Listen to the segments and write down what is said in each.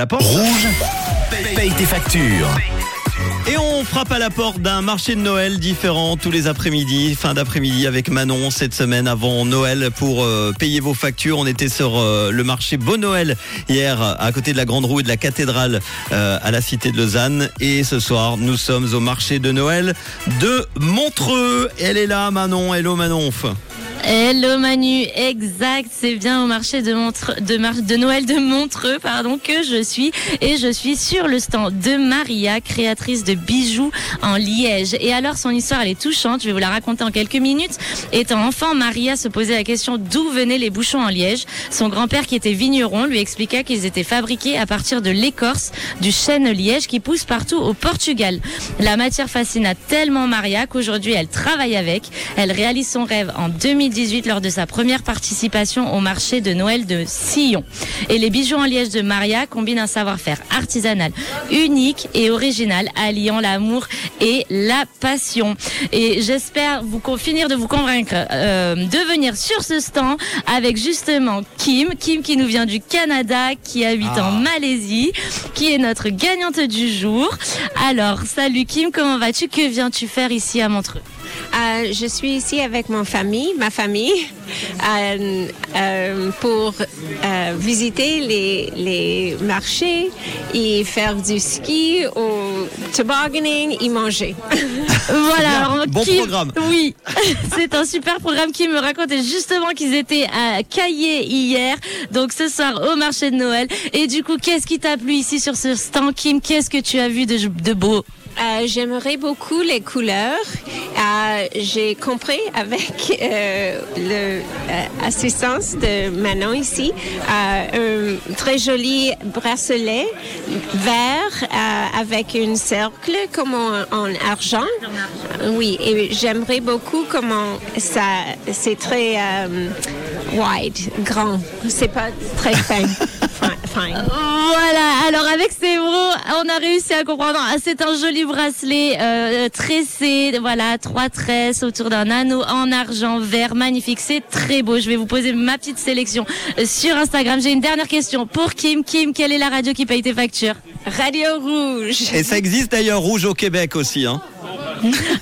La porte Rouge, paye tes factures. Et on frappe à la porte d'un marché de Noël différent tous les après-midi, fin d'après-midi avec Manon cette semaine avant Noël pour euh, payer vos factures. On était sur euh, le marché Beau Noël hier à côté de la Grande Roue et de la cathédrale euh, à la Cité de Lausanne. Et ce soir, nous sommes au marché de Noël de Montreux. Elle est là, Manon. Hello Manon. Hello Manu, exact, c'est bien au marché de, de, Noël de Montreux pardon, que je suis et je suis sur le stand de Maria, créatrice de bijoux en liège. Et alors son histoire elle est touchante, je vais vous la raconter en quelques minutes. Étant enfant, Maria se posait la question d'où venaient les bouchons en liège. Son grand-père qui était vigneron lui expliqua qu'ils étaient fabriqués à partir de l'écorce du chêne liège qui pousse partout au Portugal. La matière fascina tellement Maria qu'aujourd'hui elle travaille avec. Elle réalise son rêve en 2018 lors de sa première participation au marché de Noël de Sillon. Et les bijoux en liège de Maria combinent un savoir-faire artisanal unique et original, alliant l'amour et la passion. Et j'espère vous finir de vous convaincre euh, de venir sur ce stand avec justement Kim, Kim qui nous vient du Canada, qui habite Ah. en Malaisie, qui est notre gagnante du jour. Alors, salut Kim, comment vas-tu? Que viens-tu faire ici à Montreux? Euh, je suis ici avec mon famille, ma famille, euh, euh, pour euh, visiter les, les marchés et faire du ski ou tobogganing et manger. Voilà, alors Bon Kim- programme. Oui, c'est un super programme qui me racontait justement qu'ils étaient à Caillé hier, donc ce soir au marché de Noël. Et du coup, qu'est-ce qui t'a plu ici sur ce stand, Kim? Qu'est-ce que tu as vu de, de beau? Euh, J'aimerais beaucoup les couleurs. Euh, J'ai compris avec euh, l'assistance de Manon ici un très joli bracelet vert avec un cercle comme en, en argent. Oui, et j'aimerais beaucoup comment ça, c'est très wide, grand. C'est pas très fin. Voilà, alors avec ces mots, on a réussi à comprendre. Ah, C'est un joli bracelet euh, tressé, voilà, trois tresses autour d'un anneau en argent vert, magnifique, c'est très beau. Je vais vous poser ma petite sélection euh, sur Instagram. J'ai une dernière question pour Kim. Kim, quelle est la radio qui paye tes factures? Radio Rouge. Et ça existe d'ailleurs rouge au Québec aussi. Hein.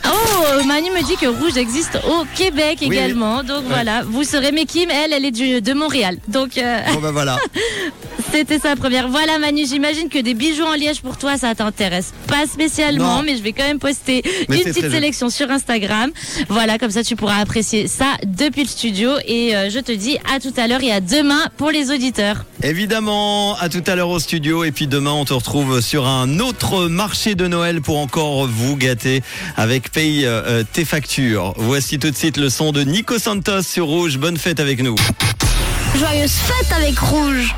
Oh, Manu me dit que Rouge existe au Québec oui. également. Donc voilà, vous serez. Mais Kim, elle, elle est du, de Montréal. Donc euh, Bon ben voilà. c'était sa première. Voilà Manu, j'imagine que des bijoux en liège pour toi, ça t'intéresse pas spécialement, Non. mais je vais quand même poster Mais une petite sélection sur Instagram. Voilà, comme ça tu pourras apprécier ça depuis le studio. Et euh, je te dis à tout à l'heure et à demain pour les auditeurs. Évidemment, à tout à l'heure au studio. Et puis demain, on te retrouve sur un autre marché de Noël pour encore vous gâter avec Paye euh, tes factures. Voici tout de suite le son de Nico Santos sur Rouge. Bonne fête avec nous. Joyeuse fête avec Rouge